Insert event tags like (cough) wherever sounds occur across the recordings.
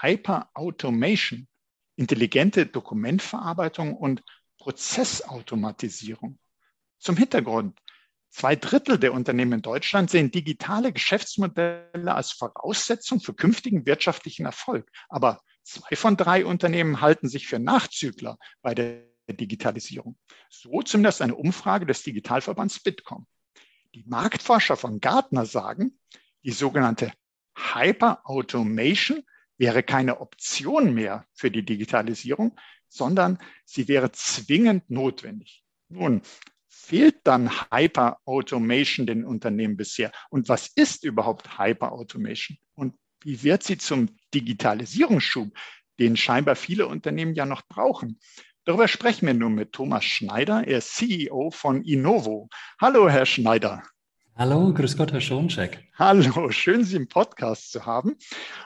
Hyper-Automation, intelligente Dokumentverarbeitung und Prozessautomatisierung. Zum Hintergrund. Zwei Drittel der Unternehmen in Deutschland sehen digitale Geschäftsmodelle als Voraussetzung für künftigen wirtschaftlichen Erfolg. Aber zwei von drei Unternehmen halten sich für Nachzügler bei der Digitalisierung. So zumindest eine Umfrage des Digitalverbands Bitkom. Die Marktforscher von Gartner sagen, die sogenannte Hyper-Automation wäre keine Option mehr für die Digitalisierung, sondern sie wäre zwingend notwendig. Nun, fehlt dann Hyper-Automation den Unternehmen bisher? Und was ist überhaupt Hyper-Automation? Und wie wird sie zum Digitalisierungsschub, den scheinbar viele Unternehmen ja noch brauchen? Darüber sprechen wir nun mit Thomas Schneider. Er ist CEO von Innovo. Hallo, Herr Schneider. Hallo, grüß Gott, Herr Schoncheck. Hallo, schön Sie im Podcast zu haben.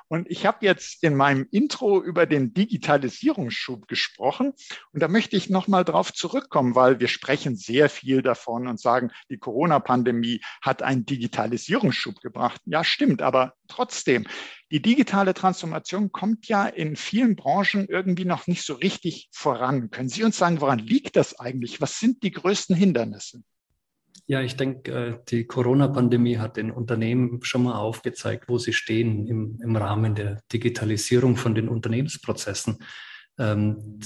Und ich habe jetzt in meinem Intro über den Digitalisierungsschub gesprochen. Und da möchte ich nochmal drauf zurückkommen, weil wir sprechen sehr viel davon und sagen, die Corona-Pandemie hat einen Digitalisierungsschub gebracht. Ja, stimmt, aber trotzdem, die digitale Transformation kommt ja in vielen Branchen irgendwie noch nicht so richtig voran. Können Sie uns sagen, woran liegt das eigentlich? Was sind die größten Hindernisse? Ja, ich denke, äh, die Corona-Pandemie hat den Unternehmen schon mal aufgezeigt, wo sie stehen im, im Rahmen der Digitalisierung von den Unternehmensprozessen. Ähm,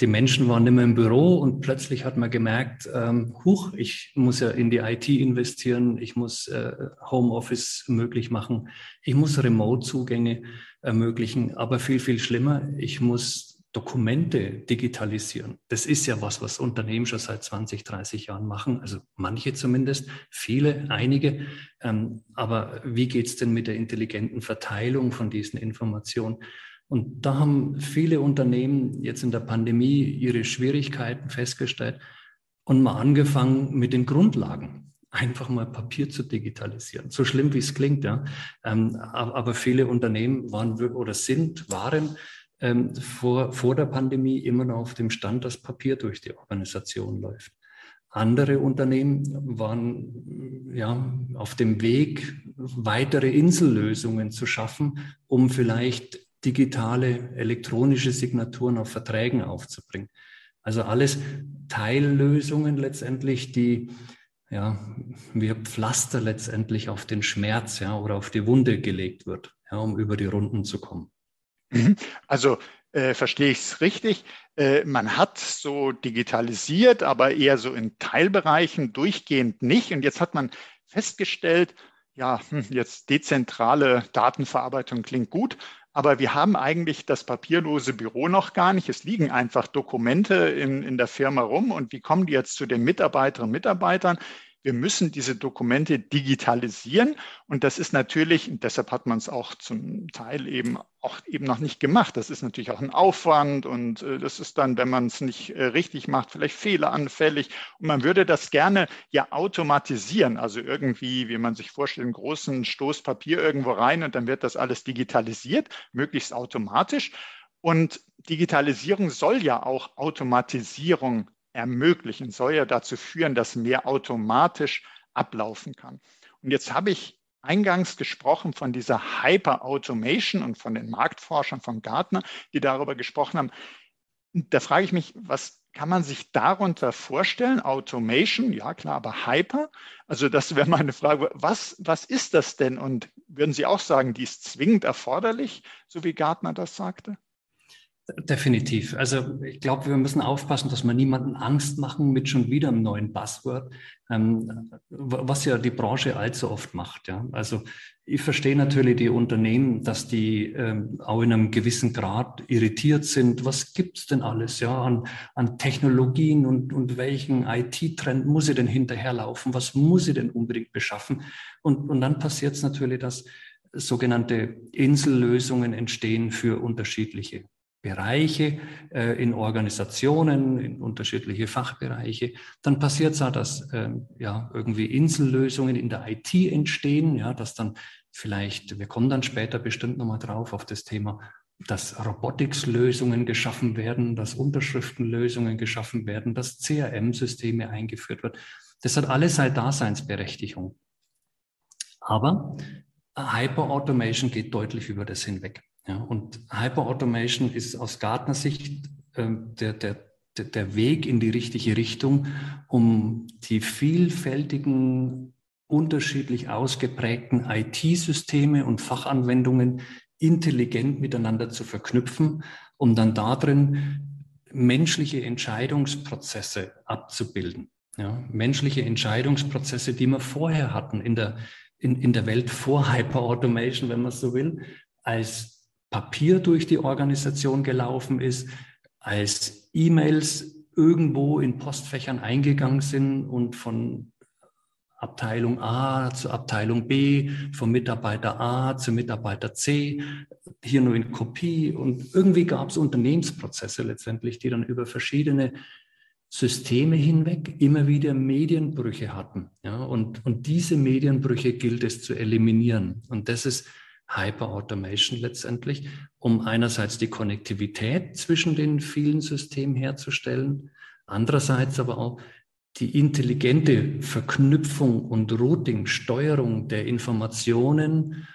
die Menschen waren mehr im Büro und plötzlich hat man gemerkt, ähm, huch, ich muss ja in die IT investieren, ich muss äh, Homeoffice möglich machen, ich muss Remote-Zugänge ermöglichen, aber viel, viel schlimmer, ich muss Dokumente digitalisieren. Das ist ja was, was Unternehmen schon seit 20, 30 Jahren machen. Also manche zumindest, viele, einige. Ähm, aber wie geht es denn mit der intelligenten Verteilung von diesen Informationen? Und da haben viele Unternehmen jetzt in der Pandemie ihre Schwierigkeiten festgestellt und mal angefangen mit den Grundlagen einfach mal Papier zu digitalisieren. So schlimm wie es klingt, ja. Ähm, aber viele Unternehmen waren oder sind, waren ähm, vor, vor der Pandemie immer noch auf dem Stand, dass Papier durch die Organisation läuft. Andere Unternehmen waren ja auf dem Weg, weitere Insellösungen zu schaffen, um vielleicht digitale elektronische Signaturen auf Verträgen aufzubringen. Also alles Teillösungen letztendlich, die ja, wie Pflaster letztendlich auf den Schmerz ja, oder auf die Wunde gelegt wird, ja, um über die Runden zu kommen. Mhm. Also äh, verstehe ich es richtig. Äh, man hat so digitalisiert, aber eher so in Teilbereichen durchgehend nicht. Und jetzt hat man festgestellt, ja, hm, jetzt dezentrale Datenverarbeitung klingt gut, aber wir haben eigentlich das papierlose Büro noch gar nicht. Es liegen einfach Dokumente in, in der Firma rum. Und wie kommen die jetzt zu den Mitarbeiterinnen und Mitarbeitern? Wir müssen diese Dokumente digitalisieren. Und das ist natürlich, deshalb hat man es auch zum Teil eben auch eben noch nicht gemacht. Das ist natürlich auch ein Aufwand und äh, das ist dann, wenn man es nicht äh, richtig macht, vielleicht fehleranfällig. Und man würde das gerne ja automatisieren. Also irgendwie, wie man sich vorstellt, einen großen Stoß Papier irgendwo rein und dann wird das alles digitalisiert, möglichst automatisch. Und Digitalisierung soll ja auch Automatisierung ermöglichen, soll ja dazu führen, dass mehr automatisch ablaufen kann. Und jetzt habe ich eingangs gesprochen von dieser Hyper-Automation und von den Marktforschern von Gartner, die darüber gesprochen haben. Da frage ich mich, was kann man sich darunter vorstellen? Automation, ja klar, aber Hyper? Also das wäre meine Frage. Was, was ist das denn? Und würden Sie auch sagen, die ist zwingend erforderlich, so wie Gartner das sagte? Definitiv. Also ich glaube, wir müssen aufpassen, dass wir niemanden Angst machen mit schon wieder einem neuen Buzzword, ähm, was ja die Branche allzu oft macht. Ja. Also ich verstehe natürlich die Unternehmen, dass die ähm, auch in einem gewissen Grad irritiert sind. Was gibt's denn alles ja an, an Technologien und, und welchen IT-Trend muss ich denn hinterherlaufen? Was muss ich denn unbedingt beschaffen? Und, und dann passiert es natürlich, dass sogenannte Insellösungen entstehen für unterschiedliche Bereiche äh, in Organisationen, in unterschiedliche Fachbereiche. Dann passiert es auch, dass äh, ja irgendwie Insellösungen in der IT entstehen, ja, dass dann vielleicht, wir kommen dann später bestimmt nochmal drauf auf das Thema, dass Robotics-Lösungen geschaffen werden, dass Unterschriftenlösungen geschaffen werden, dass CRM-Systeme eingeführt werden. Das hat alles seine Daseinsberechtigung. Aber Hyper-Automation geht deutlich über das hinweg. Ja, und Hyper-Automation ist aus Gartner-Sicht äh, der, der, der Weg in die richtige Richtung, um die vielfältigen, unterschiedlich ausgeprägten IT-Systeme und Fachanwendungen intelligent miteinander zu verknüpfen, um dann darin menschliche Entscheidungsprozesse abzubilden. Ja, menschliche Entscheidungsprozesse, die wir vorher hatten in der, in, in der Welt vor Hyperautomation, wenn man so will, als Papier durch die Organisation gelaufen ist, als E-Mails irgendwo in Postfächern eingegangen sind und von Abteilung A zu Abteilung B, vom Mitarbeiter A zu Mitarbeiter C, hier nur in Kopie. Und irgendwie gab es Unternehmensprozesse letztendlich, die dann über verschiedene Systeme hinweg immer wieder Medienbrüche hatten. Ja, und, und diese Medienbrüche gilt es zu eliminieren. Und das ist Hyper-Automation letztendlich, um einerseits die Konnektivität zwischen den vielen Systemen herzustellen, andererseits aber auch die intelligente Verknüpfung und Routing, Steuerung der Informationen,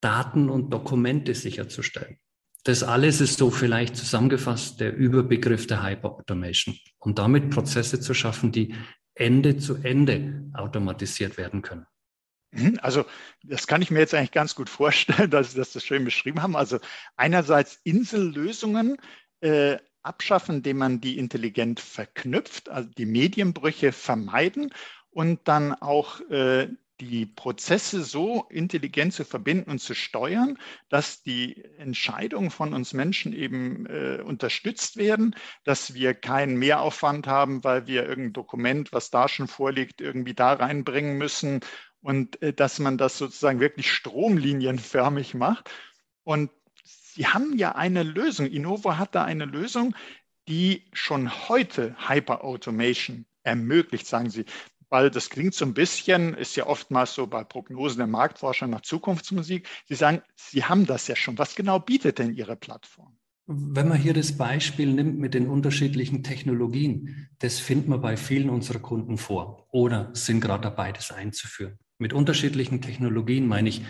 Daten und Dokumente sicherzustellen. Das alles ist so vielleicht zusammengefasst der Überbegriff der Hyper-Automation, um damit Prozesse zu schaffen, die Ende zu Ende automatisiert werden können. Mhm, also das kann ich mir jetzt eigentlich ganz gut vorstellen, (laughs) dass Sie das schön beschrieben haben. Also einerseits Insellösungen äh, abschaffen, indem man die intelligent verknüpft, also die Medienbrüche vermeiden und dann auch äh, die Prozesse so intelligent zu verbinden und zu steuern, dass die Entscheidungen von uns Menschen eben äh, unterstützt werden, dass wir keinen Mehraufwand haben, weil wir irgendein Dokument, was da schon vorliegt, irgendwie da reinbringen müssen und äh, dass man das sozusagen wirklich stromlinienförmig macht. Und Sie haben ja eine Lösung. Innovo hat da eine Lösung, die schon heute Hyper-Automation ermöglicht, sagen Sie weil das klingt so ein bisschen, ist ja oftmals so bei Prognosen der Marktforscher nach Zukunftsmusik. Sie sagen, Sie haben das ja schon. Was genau bietet denn Ihre Plattform? Wenn man hier das Beispiel nimmt mit den unterschiedlichen Technologien, das findet man bei vielen unserer Kunden vor oder sind gerade dabei, das einzuführen. Mit unterschiedlichen Technologien meine ich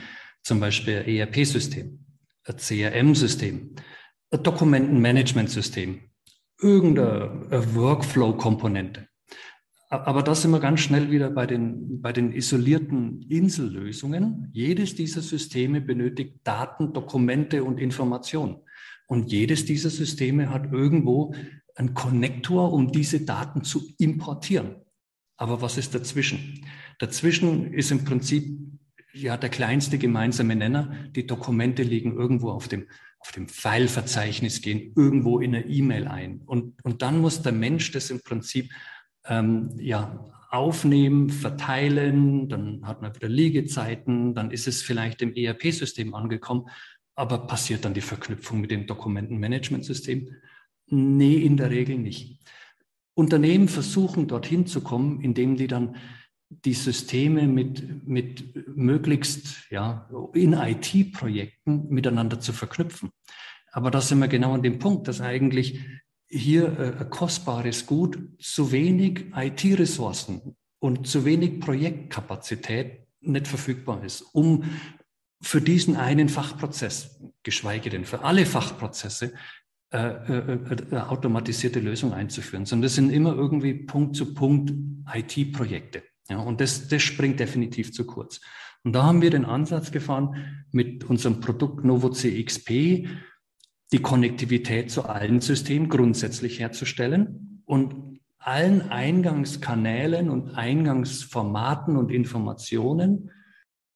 zum Beispiel ERP-System, CRM-System, Dokumentenmanagement-System, irgendeine Workflow-Komponente. Aber da sind wir ganz schnell wieder bei den, bei den isolierten Insellösungen. Jedes dieser Systeme benötigt Daten, Dokumente und Informationen. Und jedes dieser Systeme hat irgendwo einen Konnektor, um diese Daten zu importieren. Aber was ist dazwischen? Dazwischen ist im Prinzip ja der kleinste gemeinsame Nenner. Die Dokumente liegen irgendwo auf dem, auf dem File-Verzeichnis, gehen irgendwo in eine E-Mail ein. Und, und dann muss der Mensch das im Prinzip ähm, ja, aufnehmen, verteilen, dann hat man wieder Liegezeiten, dann ist es vielleicht im ERP-System angekommen, aber passiert dann die Verknüpfung mit dem Dokumentenmanagementsystem? Nee, in der Regel nicht. Unternehmen versuchen dorthin zu kommen, indem die dann die Systeme mit, mit möglichst ja, in IT-Projekten miteinander zu verknüpfen. Aber da sind wir genau an dem Punkt, dass eigentlich hier äh, kostbares Gut, zu wenig IT-Ressourcen und zu wenig Projektkapazität nicht verfügbar ist, um für diesen einen Fachprozess, geschweige denn für alle Fachprozesse, automatisierte Lösungen einzuführen, sondern das sind immer irgendwie Punkt zu Punkt IT-Projekte. Ja, und das, das springt definitiv zu kurz. Und da haben wir den Ansatz gefahren mit unserem Produkt Novo CXP, die Konnektivität zu allen Systemen grundsätzlich herzustellen und allen Eingangskanälen und Eingangsformaten und Informationen,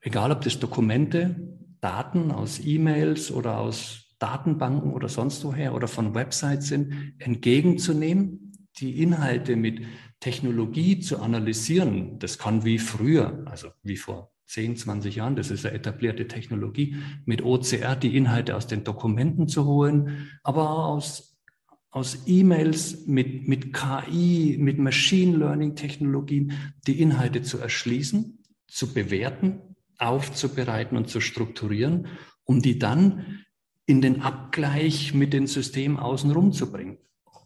egal ob das Dokumente, Daten aus E-Mails oder aus Datenbanken oder sonst woher oder von Websites sind, entgegenzunehmen, die Inhalte mit Technologie zu analysieren. Das kann wie früher, also wie vor 10, 20 Jahren, das ist eine etablierte Technologie, mit OCR die Inhalte aus den Dokumenten zu holen, aber aus, aus E-Mails mit, mit KI, mit Machine Learning Technologien, die Inhalte zu erschließen, zu bewerten, aufzubereiten und zu strukturieren, um die dann in den Abgleich mit den Systemen außenrum zu bringen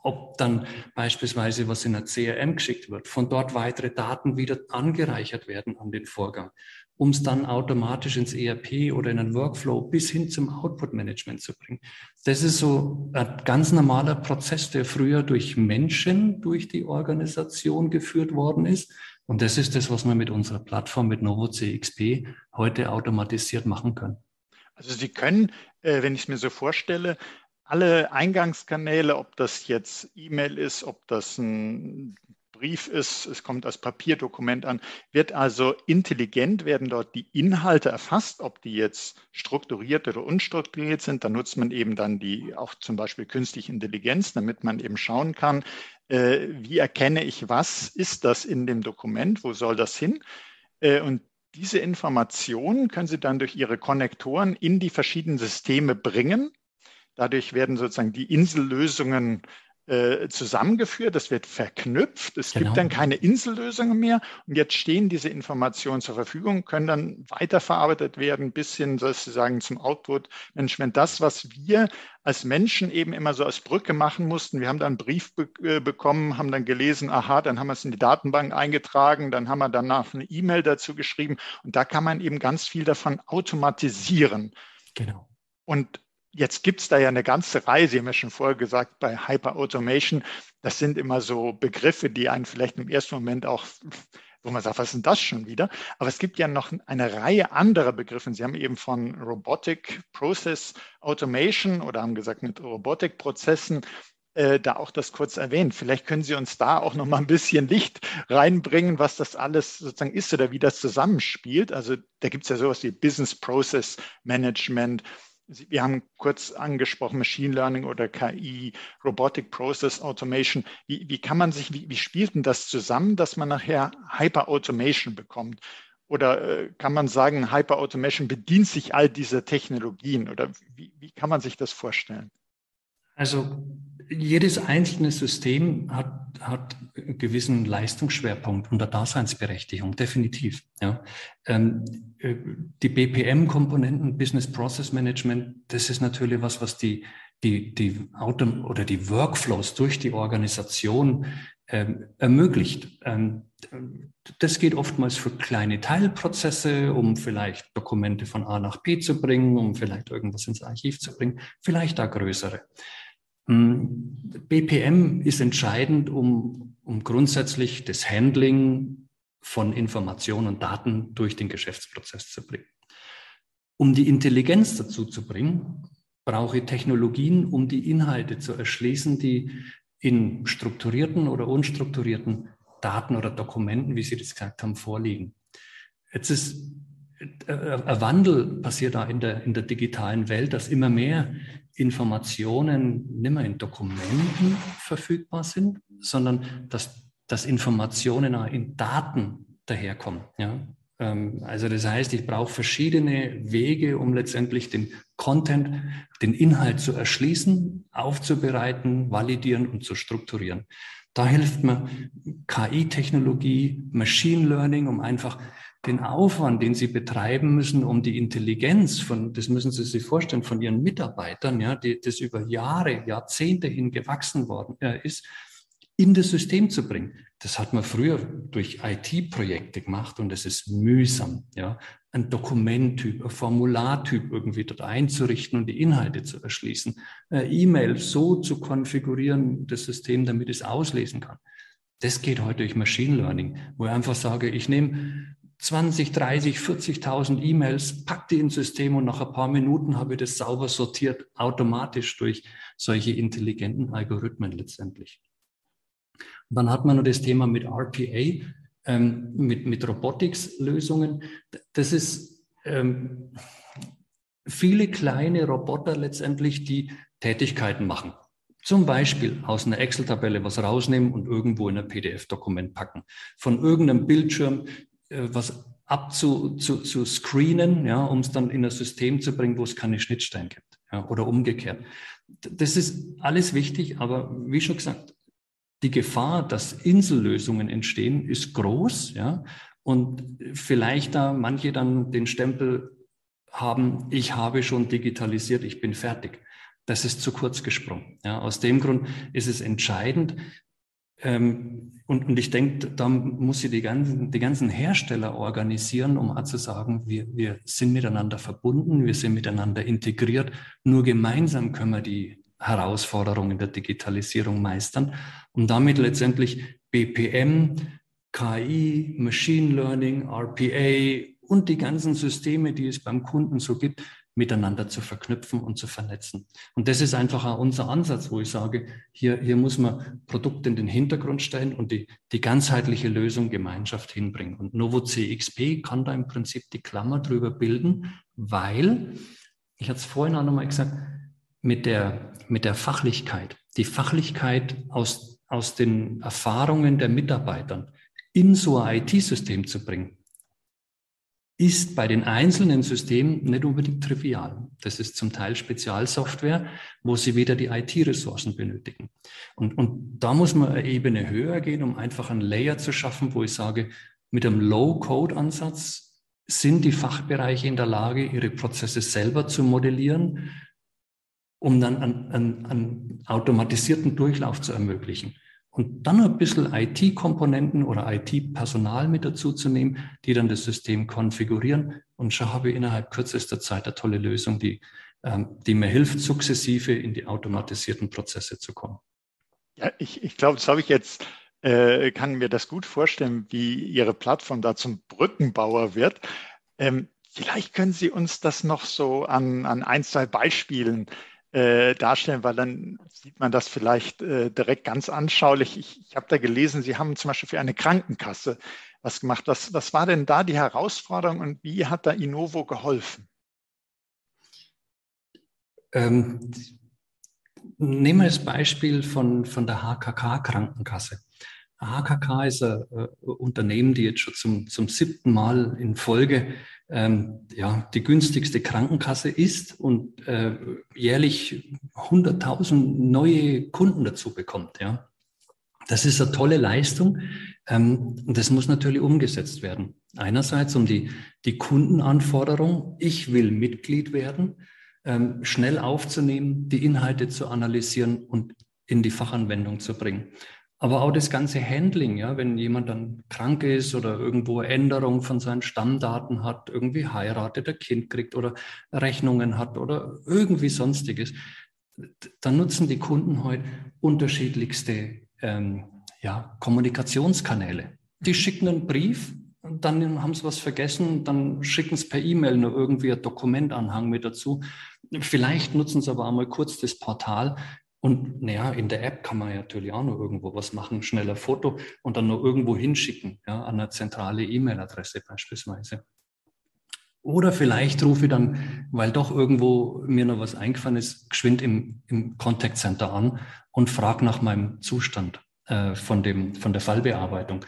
ob dann beispielsweise was in der CRM geschickt wird, von dort weitere Daten wieder angereichert werden an den Vorgang, um es dann automatisch ins ERP oder in einen Workflow bis hin zum Output-Management zu bringen. Das ist so ein ganz normaler Prozess, der früher durch Menschen durch die Organisation geführt worden ist. Und das ist das, was wir mit unserer Plattform, mit Novo CXP heute automatisiert machen können. Also Sie können, äh, wenn ich es mir so vorstelle, alle Eingangskanäle, ob das jetzt E-Mail ist, ob das ein Brief ist, es kommt als Papierdokument an, wird also intelligent, werden dort die Inhalte erfasst, ob die jetzt strukturiert oder unstrukturiert sind. Da nutzt man eben dann die auch zum Beispiel künstliche Intelligenz, damit man eben schauen kann, äh, wie erkenne ich, was ist das in dem Dokument, wo soll das hin? Äh, und diese Informationen können Sie dann durch Ihre Konnektoren in die verschiedenen Systeme bringen. Dadurch werden sozusagen die Insellösungen äh, zusammengeführt, das wird verknüpft, es genau. gibt dann keine Insellösungen mehr und jetzt stehen diese Informationen zur Verfügung, können dann weiterverarbeitet werden bis hin sozusagen zum Output-Management. Das, was wir als Menschen eben immer so als Brücke machen mussten, wir haben dann einen Brief be äh, bekommen, haben dann gelesen, aha, dann haben wir es in die Datenbank eingetragen, dann haben wir danach eine E-Mail dazu geschrieben und da kann man eben ganz viel davon automatisieren. Genau. Und Jetzt gibt es da ja eine ganze Reihe, Sie haben ja schon vorher gesagt, bei Hyper-Automation, das sind immer so Begriffe, die einen vielleicht im ersten Moment auch, wo man sagt, was ist denn das schon wieder? Aber es gibt ja noch eine Reihe anderer Begriffe. Sie haben eben von Robotic Process Automation oder haben gesagt mit Robotikprozessen äh, da auch das kurz erwähnt. Vielleicht können Sie uns da auch noch mal ein bisschen Licht reinbringen, was das alles sozusagen ist oder wie das zusammenspielt. Also da gibt es ja sowas wie Business Process Management, wir haben kurz angesprochen Machine Learning oder KI, Robotic Process Automation. Wie, wie kann man sich, wie, wie spielt denn das zusammen, dass man nachher Hyper Automation bekommt? Oder äh, kann man sagen, Hyper Automation bedient sich all dieser Technologien? Oder wie, wie kann man sich das vorstellen? Also jedes einzelne System hat, hat einen gewissen Leistungsschwerpunkt eine Daseinsberechtigung, definitiv. Ja. Ähm, äh, die BPM-Komponenten, Business Process Management, das ist natürlich was, was die, die, die Auto oder die Workflows durch die Organisation ähm, ermöglicht. Ähm, das geht oftmals für kleine Teilprozesse, um vielleicht Dokumente von A nach B zu bringen, um vielleicht irgendwas ins Archiv zu bringen, vielleicht auch größere. BPM ist entscheidend, um, um grundsätzlich das Handling von Informationen und Daten durch den Geschäftsprozess zu bringen. Um die Intelligenz dazu zu bringen, brauche ich Technologien, um die Inhalte zu erschließen, die in strukturierten oder unstrukturierten Daten oder Dokumenten, wie Sie das gesagt haben, vorliegen. Jetzt ist äh, ein Wandel passiert da in der, in der digitalen Welt, dass immer mehr Informationen nicht mehr in Dokumenten verfügbar sind, sondern dass, dass Informationen auch in Daten daherkommen. Ja? Ähm, also das heißt, ich brauche verschiedene Wege, um letztendlich den Content, den Inhalt zu erschließen, aufzubereiten, validieren und zu strukturieren. Da hilft mir KI-Technologie, Machine Learning, um einfach den Aufwand, den sie betreiben müssen, um die Intelligenz von, das müssen Sie sich vorstellen, von ihren Mitarbeitern, ja, die, das über Jahre, Jahrzehnte hin gewachsen worden äh, ist, in das System zu bringen. Das hat man früher durch IT-Projekte gemacht und es ist mühsam, ja, ein Dokumenttyp, ein Formulartyp irgendwie dort einzurichten und die Inhalte zu erschließen, E-Mail so zu konfigurieren, das System, damit es auslesen kann. Das geht heute durch Machine Learning, wo ich einfach sage, ich nehme 20, 30, 40.000 E-Mails, pack die ins System und nach ein paar Minuten habe ich das sauber sortiert, automatisch durch solche intelligenten Algorithmen letztendlich. Und dann hat man noch das Thema mit RPA, ähm, mit, mit Robotics-Lösungen. Das ist ähm, viele kleine Roboter letztendlich, die Tätigkeiten machen. Zum Beispiel aus einer Excel-Tabelle was rausnehmen und irgendwo in ein PDF-Dokument packen. Von irgendeinem Bildschirm was abzu zu, zu screenen, ja, um es dann in ein System zu bringen, wo es keine Schnittstellen gibt ja, oder umgekehrt. Das ist alles wichtig, aber wie schon gesagt, die Gefahr, dass Insellösungen entstehen, ist groß, ja, und vielleicht da manche dann den Stempel haben, ich habe schon digitalisiert, ich bin fertig. Das ist zu kurz gesprungen. Ja, aus dem Grund ist es entscheidend, ähm, und, und ich denke, da muss sie die ganzen, die ganzen Hersteller organisieren, um auch zu sagen, wir, wir sind miteinander verbunden, wir sind miteinander integriert. Nur gemeinsam können wir die Herausforderungen der Digitalisierung meistern und damit letztendlich BPM, KI, Machine Learning, RPA und die ganzen Systeme, die es beim Kunden so gibt, miteinander zu verknüpfen und zu vernetzen. Und das ist einfach auch unser Ansatz, wo ich sage, hier, hier muss man Produkte in den Hintergrund stellen und die, die ganzheitliche Lösung Gemeinschaft hinbringen. Und Novo CXP kann da im Prinzip die Klammer drüber bilden, weil, ich hatte es vorhin auch nochmal gesagt, mit der, mit der Fachlichkeit, die Fachlichkeit aus, aus den Erfahrungen der Mitarbeitern in so ein IT-System zu bringen, ist bei den einzelnen Systemen nicht unbedingt trivial. Das ist zum Teil Spezialsoftware, wo sie wieder die IT-Ressourcen benötigen. Und, und da muss man eine Ebene höher gehen, um einfach einen Layer zu schaffen, wo ich sage, mit einem Low-Code-Ansatz sind die Fachbereiche in der Lage, ihre Prozesse selber zu modellieren, um dann einen, einen, einen automatisierten Durchlauf zu ermöglichen. Und dann ein bisschen IT-Komponenten oder IT-Personal mit dazu zu nehmen, die dann das System konfigurieren. Und schon habe ich innerhalb kürzester Zeit eine tolle Lösung, die, ähm, die mir hilft, sukzessive in die automatisierten Prozesse zu kommen. Ja, ich, ich glaube, das habe ich jetzt, äh, kann mir das gut vorstellen, wie Ihre Plattform da zum Brückenbauer wird. Ähm, vielleicht können Sie uns das noch so an, an ein, zwei Beispielen äh, darstellen, weil dann sieht man das vielleicht äh, direkt ganz anschaulich. Ich, ich habe da gelesen, Sie haben zum Beispiel für eine Krankenkasse was gemacht. Was, was war denn da die Herausforderung und wie hat da Innovo geholfen? Ähm, nehmen wir das Beispiel von, von der HKK-Krankenkasse. HKK ist ein äh, Unternehmen, die jetzt schon zum, zum siebten Mal in Folge ähm, ja, die günstigste Krankenkasse ist und äh, jährlich 100.000 neue Kunden dazu bekommt. Ja. Das ist eine tolle Leistung ähm, und das muss natürlich umgesetzt werden. Einerseits um die, die Kundenanforderung, ich will Mitglied werden, ähm, schnell aufzunehmen, die Inhalte zu analysieren und in die Fachanwendung zu bringen. Aber auch das ganze Handling, ja, wenn jemand dann krank ist oder irgendwo Änderung von seinen Stammdaten hat, irgendwie heiratet, ein Kind kriegt oder Rechnungen hat oder irgendwie sonstiges, dann nutzen die Kunden heute unterschiedlichste ähm, ja, Kommunikationskanäle. Die schicken einen Brief, dann haben sie was vergessen, dann schicken sie per E-Mail nur irgendwie ein Dokumentanhang mit dazu. Vielleicht nutzen sie aber einmal kurz das Portal. Und naja, in der App kann man natürlich auch noch irgendwo was machen, schneller Foto und dann nur irgendwo hinschicken, ja, an eine zentrale E-Mail-Adresse beispielsweise. Oder vielleicht rufe ich dann, weil doch irgendwo mir noch was eingefallen ist, geschwind im, im Contact Center an und frage nach meinem Zustand äh, von, dem, von der Fallbearbeitung.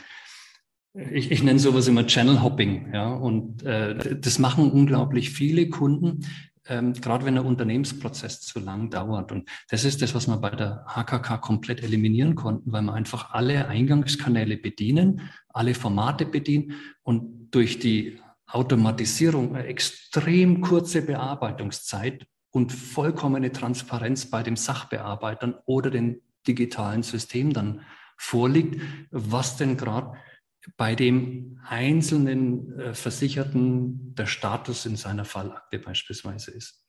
Ich, ich nenne sowas immer Channel Hopping, ja, und äh, das machen unglaublich viele Kunden, ähm, gerade wenn der Unternehmensprozess zu lang dauert. Und das ist das, was wir bei der HKK komplett eliminieren konnten, weil wir einfach alle Eingangskanäle bedienen, alle Formate bedienen und durch die Automatisierung eine extrem kurze Bearbeitungszeit und vollkommene Transparenz bei dem Sachbearbeitern oder dem digitalen System dann vorliegt, was denn gerade bei dem einzelnen äh, Versicherten der Status in seiner Fallakte beispielsweise ist.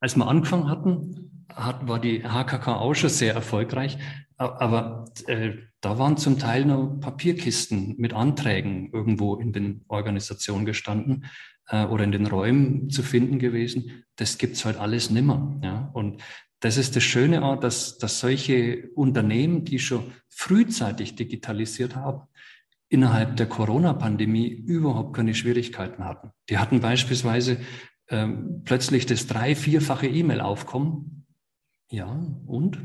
Als wir angefangen hatten, hat, war die HKK auch schon sehr erfolgreich, aber äh, da waren zum Teil noch Papierkisten mit Anträgen irgendwo in den Organisationen gestanden äh, oder in den Räumen zu finden gewesen. Das gibt's heute alles nimmer. Ja? Und das ist das Schöne auch, dass, dass solche Unternehmen, die schon frühzeitig digitalisiert haben, innerhalb der Corona-Pandemie überhaupt keine Schwierigkeiten hatten. Die hatten beispielsweise ähm, plötzlich das drei-, vierfache E-Mail-Aufkommen. Ja, und?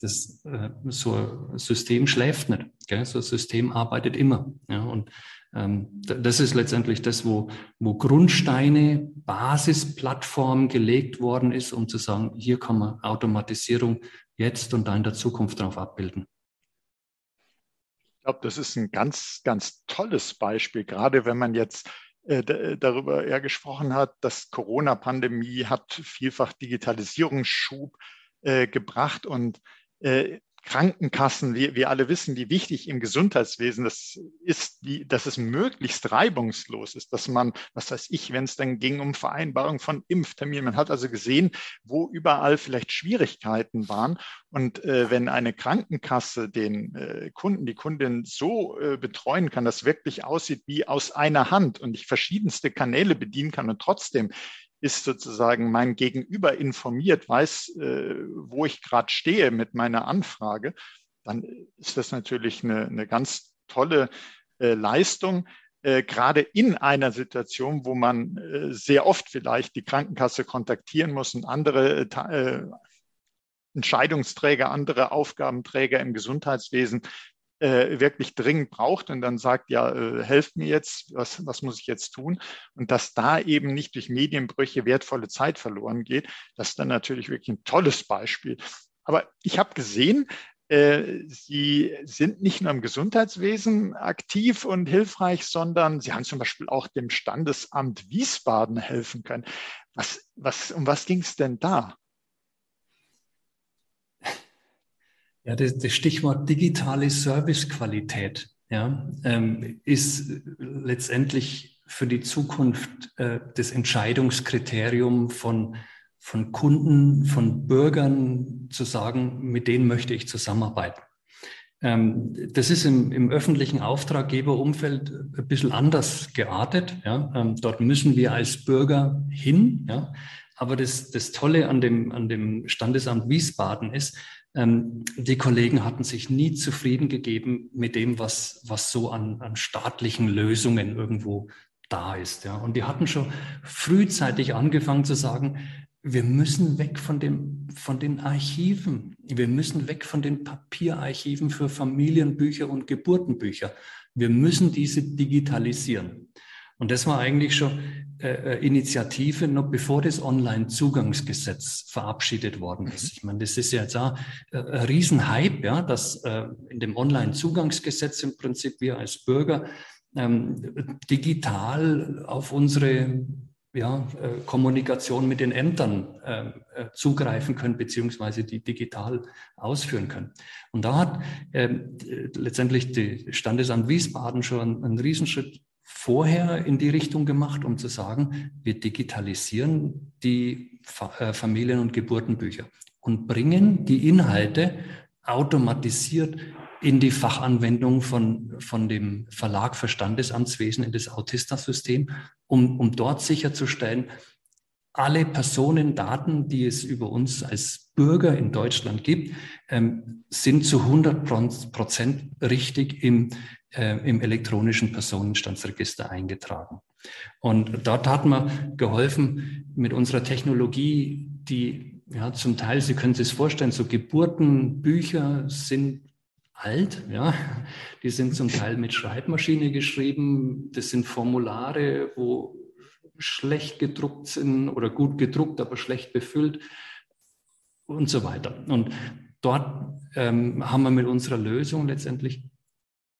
das, äh, so ein System schläft nicht. Gell? So ein System arbeitet immer. Ja? Und ähm, das ist letztendlich das, wo, wo Grundsteine, Basisplattform gelegt worden ist, um zu sagen, hier kann man Automatisierung jetzt und da in der Zukunft darauf abbilden. Ich glaube, das ist ein ganz, ganz tolles Beispiel, gerade wenn man jetzt äh, darüber eher gesprochen hat, dass Corona-Pandemie hat vielfach Digitalisierungsschub äh, gebracht und äh, Krankenkassen, wir, wir alle wissen, wie wichtig im Gesundheitswesen das ist, wie, dass es möglichst reibungslos ist, dass man, was weiß ich, wenn es dann ging um Vereinbarung von Impfterminen, man hat also gesehen, wo überall vielleicht Schwierigkeiten waren. Und äh, wenn eine Krankenkasse den äh, Kunden, die Kundin so äh, betreuen kann, dass wirklich aussieht wie aus einer Hand und ich verschiedenste Kanäle bedienen kann und trotzdem ist sozusagen mein Gegenüber informiert, weiß, äh, wo ich gerade stehe mit meiner Anfrage, dann ist das natürlich eine, eine ganz tolle äh, Leistung, äh, gerade in einer Situation, wo man äh, sehr oft vielleicht die Krankenkasse kontaktieren muss und andere äh, Entscheidungsträger, andere Aufgabenträger im Gesundheitswesen äh, wirklich dringend braucht und dann sagt, ja, äh, helft mir jetzt, was, was muss ich jetzt tun? Und dass da eben nicht durch Medienbrüche wertvolle Zeit verloren geht, das ist dann natürlich wirklich ein tolles Beispiel. Aber ich habe gesehen, äh, Sie sind nicht nur im Gesundheitswesen aktiv und hilfreich, sondern Sie haben zum Beispiel auch dem Standesamt Wiesbaden helfen können. Was, was, um was ging es denn da? Ja, das, das Stichwort digitale Servicequalität ja, ähm, ist letztendlich für die Zukunft äh, das Entscheidungskriterium von, von Kunden, von Bürgern zu sagen, mit denen möchte ich zusammenarbeiten. Ähm, das ist im, im öffentlichen Auftraggeberumfeld ein bisschen anders geartet. Ja. Ähm, dort müssen wir als Bürger hin. Ja. Aber das, das Tolle an dem, an dem Standesamt Wiesbaden ist, die Kollegen hatten sich nie zufrieden gegeben mit dem, was, was so an, an staatlichen Lösungen irgendwo da ist. Ja. Und die hatten schon frühzeitig angefangen zu sagen, wir müssen weg von, dem, von den Archiven. Wir müssen weg von den Papierarchiven für Familienbücher und Geburtenbücher. Wir müssen diese digitalisieren. Und das war eigentlich schon äh, äh, Initiative, noch bevor das Online-Zugangsgesetz verabschiedet worden ist. Ich meine, das ist ja jetzt auch äh, ein Riesenhype, ja, dass äh, in dem Online-Zugangsgesetz im Prinzip wir als Bürger ähm, digital auf unsere ja, äh, Kommunikation mit den Ämtern äh, äh, zugreifen können, beziehungsweise die digital ausführen können. Und da hat äh, letztendlich die Standesamt Wiesbaden schon einen, einen Riesenschritt vorher in die Richtung gemacht, um zu sagen, wir digitalisieren die äh, Familien- und Geburtenbücher und bringen die Inhalte automatisiert in die Fachanwendung von, von dem Verlag für Standesamtswesen in das Autista-System, um, um dort sicherzustellen, alle Personendaten, die es über uns als Bürger in Deutschland gibt, ähm, sind zu 100 Prozent richtig im äh, im elektronischen Personenstandsregister eingetragen. Und dort hat man geholfen mit unserer Technologie, die ja zum Teil, Sie können sich vorstellen, so Geburtenbücher sind alt, ja, die sind zum Teil mit Schreibmaschine geschrieben, das sind Formulare, wo schlecht gedruckt sind oder gut gedruckt, aber schlecht befüllt und so weiter. Und dort ähm, haben wir mit unserer Lösung letztendlich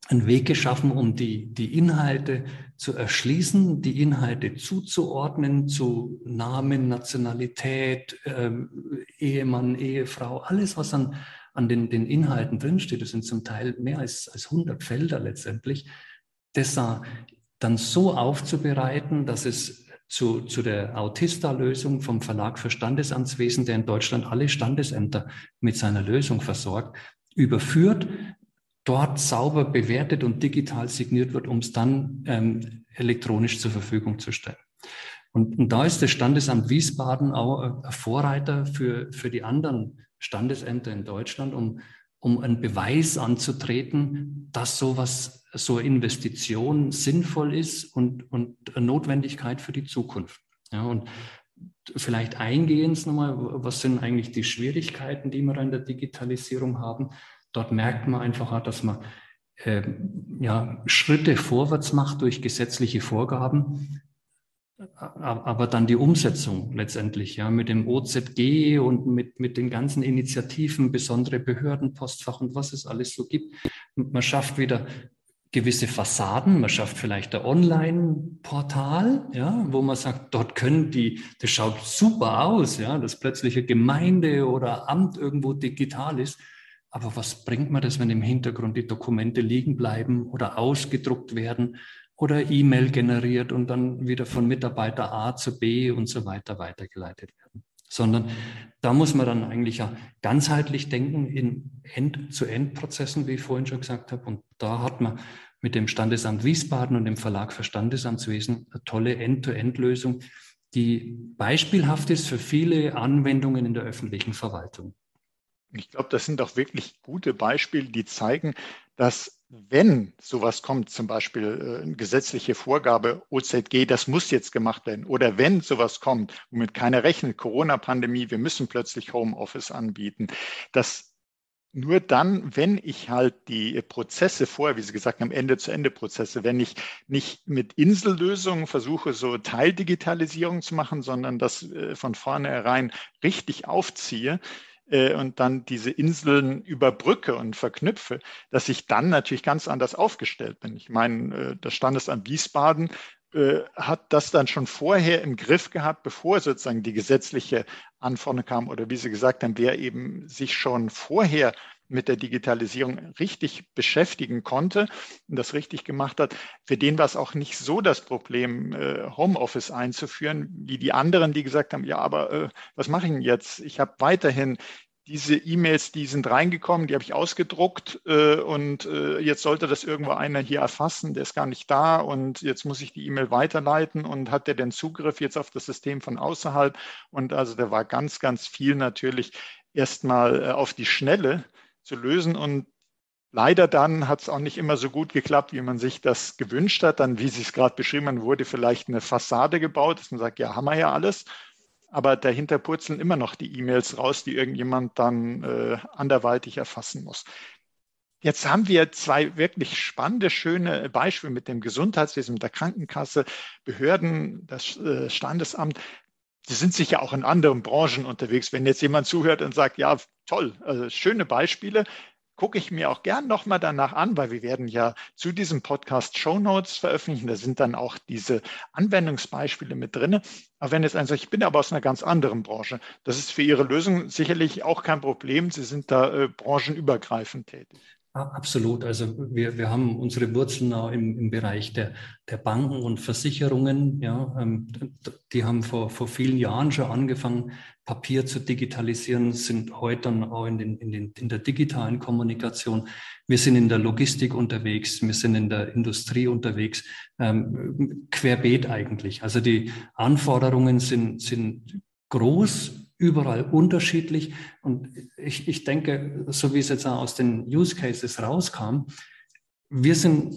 einen Weg geschaffen, um die, die Inhalte zu erschließen, die Inhalte zuzuordnen zu Namen, Nationalität, äh, Ehemann, Ehefrau, alles, was an, an den, den Inhalten drinsteht. Das sind zum Teil mehr als, als 100 Felder letztendlich. Das dann so aufzubereiten, dass es zu, zu der Autista-Lösung vom Verlag für Standesamtswesen, der in Deutschland alle Standesämter mit seiner Lösung versorgt, überführt, dort sauber bewertet und digital signiert wird, um es dann ähm, elektronisch zur Verfügung zu stellen. Und, und, da ist das Standesamt Wiesbaden auch ein Vorreiter für, für die anderen Standesämter in Deutschland, um, um einen Beweis anzutreten, dass sowas, so eine Investition sinnvoll ist und, und Notwendigkeit für die Zukunft. Ja, und vielleicht eingehend nochmal, was sind eigentlich die Schwierigkeiten, die wir in der Digitalisierung haben. Dort merkt man einfach, dass man äh, ja, Schritte vorwärts macht durch gesetzliche Vorgaben, aber dann die Umsetzung letztendlich, ja, mit dem OZG und mit, mit den ganzen Initiativen, besondere Behördenpostfach und was es alles so gibt. Man schafft wieder gewisse Fassaden, man schafft vielleicht ein Online-Portal, ja, wo man sagt, dort können die, das schaut super aus, ja, dass plötzlich eine Gemeinde oder Amt irgendwo digital ist. Aber was bringt mir das, wenn im Hintergrund die Dokumente liegen bleiben oder ausgedruckt werden oder E-Mail generiert und dann wieder von Mitarbeiter A zu B und so weiter weitergeleitet werden? Sondern da muss man dann eigentlich ja ganzheitlich denken in End-zu-End-Prozessen, wie ich vorhin schon gesagt habe. Und da hat man mit dem Standesamt Wiesbaden und dem Verlag für Standesamtswesen eine tolle End-to-End-Lösung, die beispielhaft ist für viele Anwendungen in der öffentlichen Verwaltung. Ich glaube, das sind auch wirklich gute Beispiele, die zeigen, dass wenn sowas kommt, zum Beispiel äh, eine gesetzliche Vorgabe, OZG, das muss jetzt gemacht werden, oder wenn sowas kommt, womit keiner rechnet, Corona-Pandemie, wir müssen plötzlich Homeoffice anbieten, dass nur dann, wenn ich halt die Prozesse vorher, wie Sie gesagt haben, Ende-zu-Ende-Prozesse, wenn ich nicht mit Insellösungen versuche, so Teildigitalisierung zu machen, sondern das äh, von vornherein richtig aufziehe, äh, und dann diese Inseln überbrücke und verknüpfe, dass ich dann natürlich ganz anders aufgestellt bin. Ich meine, äh, das Standesamt Wiesbaden äh, hat das dann schon vorher im Griff gehabt, bevor sozusagen die gesetzliche Anforderung kam oder wie Sie gesagt haben, wer eben sich schon vorher mit der Digitalisierung richtig beschäftigen konnte und das richtig gemacht hat, für den war es auch nicht so das Problem, äh, Homeoffice einzuführen, wie die anderen, die gesagt haben, ja, aber äh, was mache ich denn jetzt? Ich habe weiterhin diese E-Mails, die sind reingekommen, die habe ich ausgedruckt äh, und äh, jetzt sollte das irgendwo einer hier erfassen, der ist gar nicht da und jetzt muss ich die E-Mail weiterleiten und hat der denn Zugriff jetzt auf das System von außerhalb? Und also da war ganz, ganz viel natürlich erstmal äh, auf die Schnelle zu lösen und Leider dann hat es auch nicht immer so gut geklappt, wie man sich das gewünscht hat. Dann, wie Sie es gerade beschrieben haben, wurde vielleicht eine Fassade gebaut, dass man sagt, ja, haben wir ja alles aber dahinter purzeln immer noch die E-Mails raus, die irgendjemand dann äh, anderweitig erfassen muss. Jetzt haben wir zwei wirklich spannende, schöne Beispiele mit dem Gesundheitswesen, mit der Krankenkasse, Behörden, das äh, Standesamt. Die sind sicher auch in anderen Branchen unterwegs. Wenn jetzt jemand zuhört und sagt, ja, toll, also schöne Beispiele, gucke ich mir auch gern nochmal danach an, weil wir werden ja zu diesem Podcast Show Notes veröffentlichen. Da sind dann auch diese Anwendungsbeispiele mit drin. Aber wenn jetzt einer sagt, ich bin aber aus einer ganz anderen Branche, das ist für Ihre Lösung sicherlich auch kein Problem. Sie sind da äh, branchenübergreifend tätig. Absolut. Also wir, wir haben unsere Wurzeln auch im, im Bereich der, der Banken und Versicherungen. Ja, ähm, die haben vor, vor vielen Jahren schon angefangen, Papier zu digitalisieren, sind heute dann auch in, den, in, den, in der digitalen Kommunikation. Wir sind in der Logistik unterwegs, wir sind in der Industrie unterwegs, ähm, querbeet eigentlich. Also die Anforderungen sind, sind groß überall unterschiedlich. Und ich, ich denke, so wie es jetzt auch aus den Use Cases rauskam, wir sind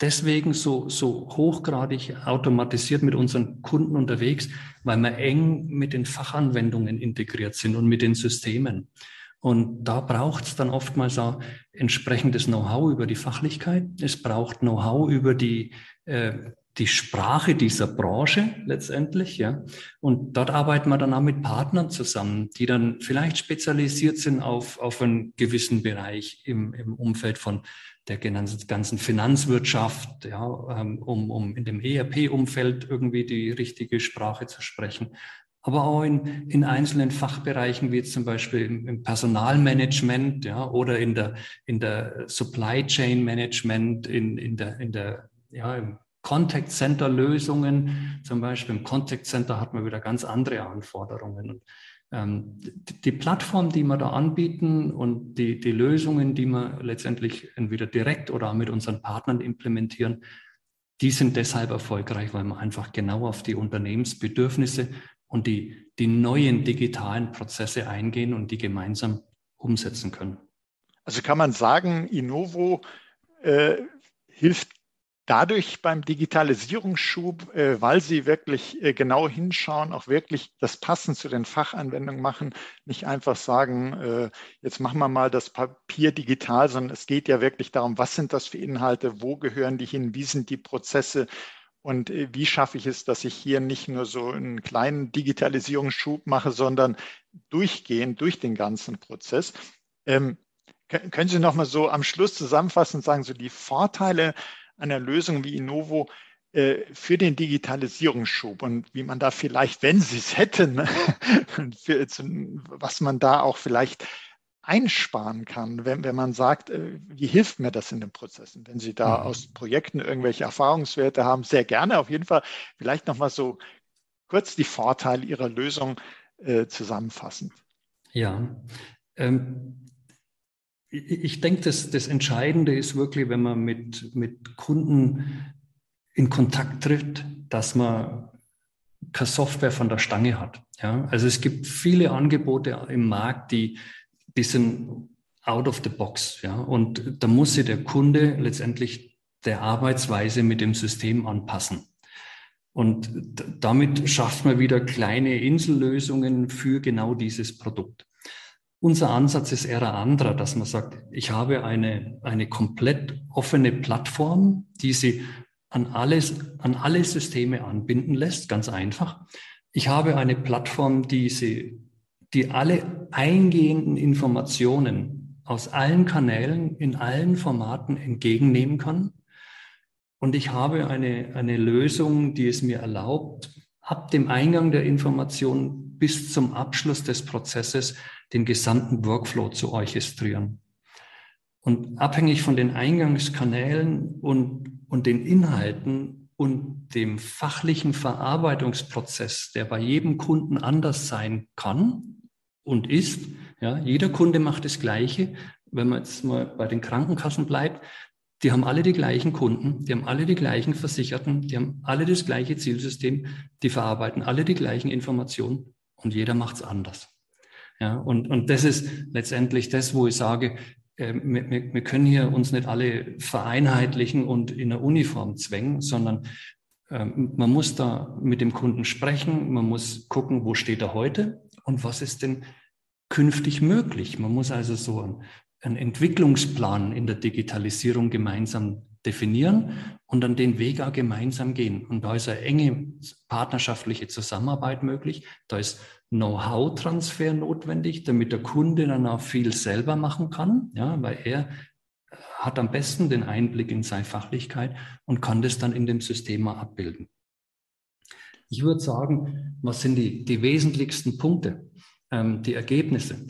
deswegen so, so hochgradig automatisiert mit unseren Kunden unterwegs, weil wir eng mit den Fachanwendungen integriert sind und mit den Systemen. Und da braucht es dann oftmals auch entsprechendes Know-how über die Fachlichkeit. Es braucht Know-how über die äh, die Sprache dieser Branche letztendlich, ja. Und dort arbeiten wir dann auch mit Partnern zusammen, die dann vielleicht spezialisiert sind auf, auf einen gewissen Bereich im, im Umfeld von der ganzen Finanzwirtschaft, ja, ähm, um, um in dem ERP-Umfeld irgendwie die richtige Sprache zu sprechen. Aber auch in, in einzelnen Fachbereichen, wie zum Beispiel im, im Personalmanagement, ja, oder in der, in der Supply Chain Management, in, in der, in der, ja, im Contact Center Lösungen. Zum Beispiel im Contact Center hat man wieder ganz andere Anforderungen. Und, ähm, die, Plattform, die wir da anbieten und die, die Lösungen, die wir letztendlich entweder direkt oder mit unseren Partnern implementieren, die sind deshalb erfolgreich, weil wir einfach genau auf die Unternehmensbedürfnisse und die, die neuen digitalen Prozesse eingehen und die gemeinsam umsetzen können. Also kann man sagen, Innovo äh, hilft dadurch beim Digitalisierungsschub, äh, weil Sie wirklich äh, genau hinschauen, auch wirklich das Passen zu den Fachanwendungen machen, nicht einfach sagen, äh, jetzt machen wir mal das Papier digital, sondern es geht ja wirklich darum, was sind das für Inhalte, wo gehören die hin, wie sind die Prozesse und wie schaffe ich es, dass ich hier nicht nur so einen kleinen Digitalisierungsschub mache, sondern durchgehend durch den ganzen Prozess. Ähm, können Sie noch mal so am Schluss zusammenfassen und sagen, so die Vorteile einer Lösung wie Innovo äh, für den Digitalisierungsschub und wie man da vielleicht, wenn Sie es hätten, (laughs) für, was man da auch vielleicht einsparen kann, wenn, wenn man sagt, äh, wie hilft mir das in den Prozessen? Wenn Sie da mhm. aus Projekten irgendwelche Erfahrungswerte haben, sehr gerne auf jeden Fall. Vielleicht noch mal so kurz die Vorteile Ihrer Lösung äh, zusammenfassend. Ja, ähm, ich denke, das, das Entscheidende ist wirklich, wenn man mit, mit Kunden in Kontakt tritt, dass man keine Software von der Stange hat. Ja? Also es gibt viele Angebote im Markt, die, die sind out of the box. Ja? Und da muss sich der Kunde letztendlich der Arbeitsweise mit dem System anpassen. Und damit schafft man wieder kleine Insellösungen für genau dieses Produkt. Unser Ansatz ist eher ein anderer, dass man sagt, ich habe eine, eine komplett offene Plattform, die sie an, alles, an alle Systeme anbinden lässt, ganz einfach. Ich habe eine Plattform, die sie, die alle eingehenden Informationen aus allen Kanälen in allen Formaten entgegennehmen kann. Und ich habe eine, eine Lösung, die es mir erlaubt, ab dem Eingang der Information bis zum Abschluss des Prozesses den gesamten Workflow zu orchestrieren. Und abhängig von den Eingangskanälen und, und den Inhalten und dem fachlichen Verarbeitungsprozess, der bei jedem Kunden anders sein kann und ist, ja, jeder Kunde macht das Gleiche. Wenn man jetzt mal bei den Krankenkassen bleibt, die haben alle die gleichen Kunden, die haben alle die gleichen Versicherten, die haben alle das gleiche Zielsystem, die verarbeiten alle die gleichen Informationen und jeder macht es anders. Ja, und, und das ist letztendlich das, wo ich sage, äh, wir, wir können hier uns nicht alle vereinheitlichen und in einer Uniform zwängen, sondern äh, man muss da mit dem Kunden sprechen, man muss gucken, wo steht er heute und was ist denn künftig möglich. Man muss also so einen, einen Entwicklungsplan in der Digitalisierung gemeinsam definieren und dann den Weg auch gemeinsam gehen. Und da ist eine enge partnerschaftliche Zusammenarbeit möglich. Da ist Know-how-Transfer notwendig, damit der Kunde dann auch viel selber machen kann, ja, weil er hat am besten den Einblick in seine Fachlichkeit und kann das dann in dem System abbilden. Ich würde sagen, was sind die, die wesentlichsten Punkte, ähm, die Ergebnisse?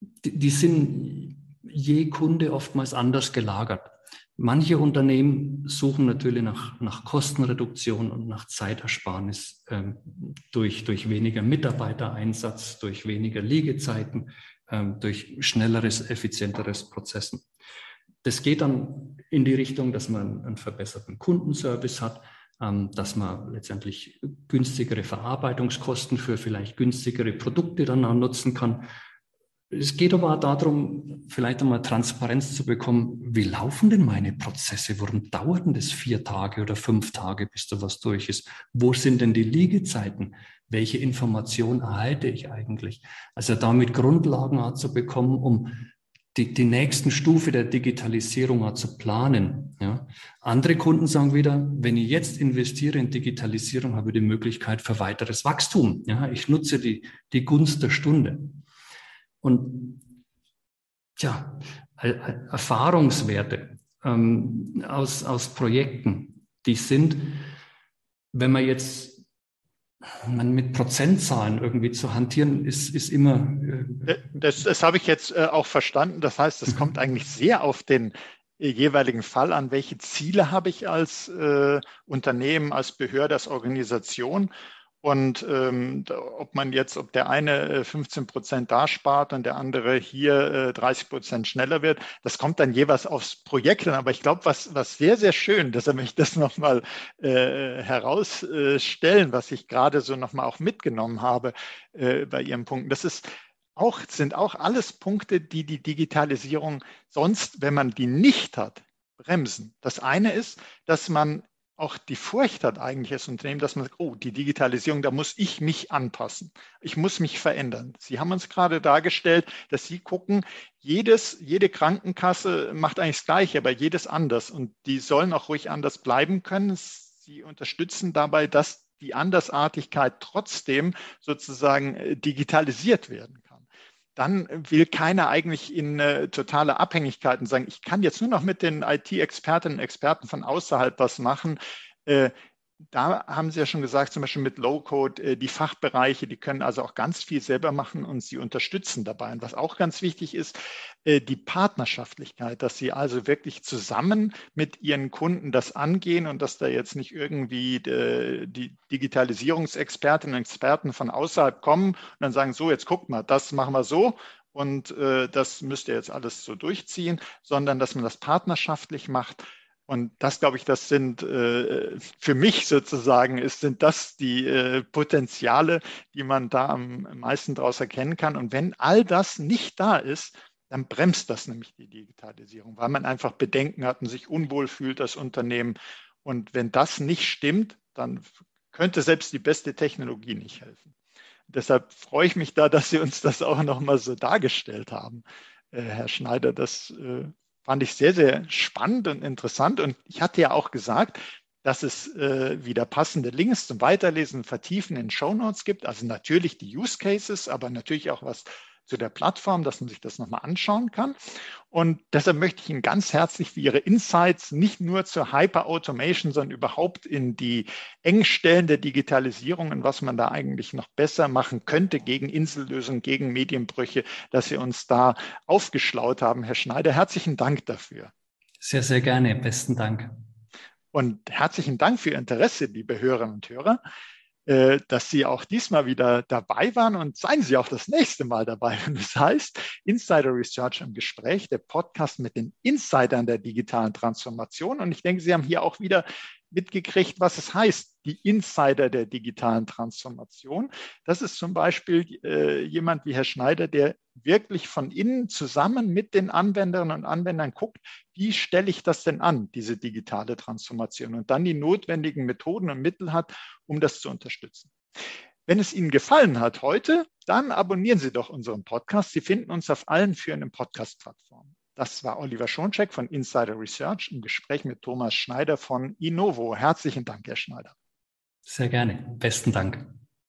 Die, die sind je Kunde oftmals anders gelagert. Manche Unternehmen suchen natürlich nach, nach Kostenreduktion und nach Zeitersparnis ähm, durch, durch weniger Mitarbeitereinsatz, durch weniger Liegezeiten, ähm, durch schnelleres, effizienteres Prozessen. Das geht dann in die Richtung, dass man einen verbesserten Kundenservice hat, ähm, dass man letztendlich günstigere Verarbeitungskosten für vielleicht günstigere Produkte dann nutzen kann es geht aber auch darum, vielleicht einmal Transparenz zu bekommen, wie laufen denn meine Prozesse? Warum dauert denn das vier Tage oder fünf Tage, bis da was durch ist? Wo sind denn die Liegezeiten? Welche Informationen erhalte ich eigentlich? Also damit Grundlagen zu bekommen, um die, die nächsten Stufe der Digitalisierung zu planen. Ja. Andere Kunden sagen wieder, wenn ich jetzt investiere in Digitalisierung, habe ich die Möglichkeit für weiteres Wachstum. Ja. Ich nutze die, die Gunst der Stunde. Und ja, Erfahrungswerte ähm, aus, aus Projekten, die sind, wenn man jetzt man mit Prozentzahlen irgendwie zu hantieren, ist, ist immer. Äh, das, das habe ich jetzt äh, auch verstanden. Das heißt, es kommt eigentlich sehr auf den äh, jeweiligen Fall an, welche Ziele habe ich als äh, Unternehmen, als Behörde, als Organisation und ähm, ob man jetzt, ob der eine 15 äh, Prozent da spart und der andere hier äh, 30 Prozent schneller wird, das kommt dann jeweils aufs Projekt an. Aber ich glaube, was, was sehr, sehr schön, dass er mich (laughs) das nochmal äh, herausstellen, was ich gerade so nochmal auch mitgenommen habe äh, bei Ihrem Punkt. Das ist auch, sind auch alles Punkte, die die Digitalisierung sonst, wenn man die nicht hat, bremsen. Das eine ist, dass man auch die Furcht hat eigentlich als Unternehmen, dass man sagt, oh, die Digitalisierung, da muss ich mich anpassen. Ich muss mich verändern. Sie haben uns gerade dargestellt, dass Sie gucken, jedes, jede Krankenkasse macht eigentlich das Gleiche, aber jedes anders. Und die sollen auch ruhig anders bleiben können. Sie unterstützen dabei, dass die Andersartigkeit trotzdem sozusagen äh, digitalisiert werden. Dann will keiner eigentlich in äh, totale Abhängigkeiten sagen, ich kann jetzt nur noch mit den IT-Expertinnen und Experten von außerhalb was machen. Äh, da haben Sie ja schon gesagt, zum Beispiel mit Low-Code, äh, die Fachbereiche, die können also auch ganz viel selber machen und Sie unterstützen dabei. Und was auch ganz wichtig ist, äh, die Partnerschaftlichkeit, dass Sie also wirklich zusammen mit Ihren Kunden das angehen und dass da jetzt nicht irgendwie äh, die Digitalisierungsexpertinnen und Experten von außerhalb kommen und dann sagen, so, jetzt guckt mal, das machen wir so und das müsst ihr jetzt alles so durchziehen, sondern dass man das partnerschaftlich macht und das, glaube ich, das sind äh, für mich sozusagen, ist, sind das die äh, Potenziale, die man da am meisten daraus erkennen kann. Und wenn all das nicht da ist, dann bremst das nämlich die Digitalisierung, weil man einfach Bedenken hat und sich unwohl fühlt als Unternehmen. Und wenn das nicht stimmt, dann könnte selbst die beste Technologie nicht helfen. Deshalb freue ich mich da, dass Sie uns das auch nochmal so dargestellt haben, äh, Herr Schneider. Das äh, fand ich sehr, sehr spannend und interessant. Und ich hatte ja auch gesagt, dass es äh, wieder passende Links zum Weiterlesen und Vertiefen in Show Notes gibt. Also natürlich die Use Cases, aber natürlich auch was zu der Plattform, dass man sich das nochmal anschauen kann. Und deshalb möchte ich Ihnen ganz herzlich für Ihre Insights nicht nur zur Hyper Automation, sondern überhaupt in die Engstellen der Digitalisierung und was man da eigentlich noch besser machen könnte gegen Insellösungen, gegen Medienbrüche, dass Sie uns da aufgeschlaut haben, Herr Schneider. Herzlichen Dank dafür. Sehr, sehr gerne. Besten Dank. Und herzlichen Dank für Ihr Interesse, liebe Hörerinnen und Hörer. Äh, dass Sie auch diesmal wieder dabei waren und seien Sie auch das nächste Mal dabei. Und das heißt Insider Research im Gespräch, der Podcast mit den Insidern der digitalen Transformation. Und ich denke, Sie haben hier auch wieder mitgekriegt, was es heißt, die Insider der digitalen Transformation. Das ist zum Beispiel äh, jemand wie Herr Schneider, der wirklich von innen zusammen mit den Anwenderinnen und Anwendern guckt, wie stelle ich das denn an, diese digitale Transformation und dann die notwendigen Methoden und Mittel hat, um das zu unterstützen. Wenn es Ihnen gefallen hat heute, dann abonnieren Sie doch unseren Podcast. Sie finden uns auf allen führenden Podcast-Plattformen. Das war Oliver Schoncheck von Insider Research im Gespräch mit Thomas Schneider von Innovo. Herzlichen Dank, Herr Schneider. Sehr gerne. Besten Dank.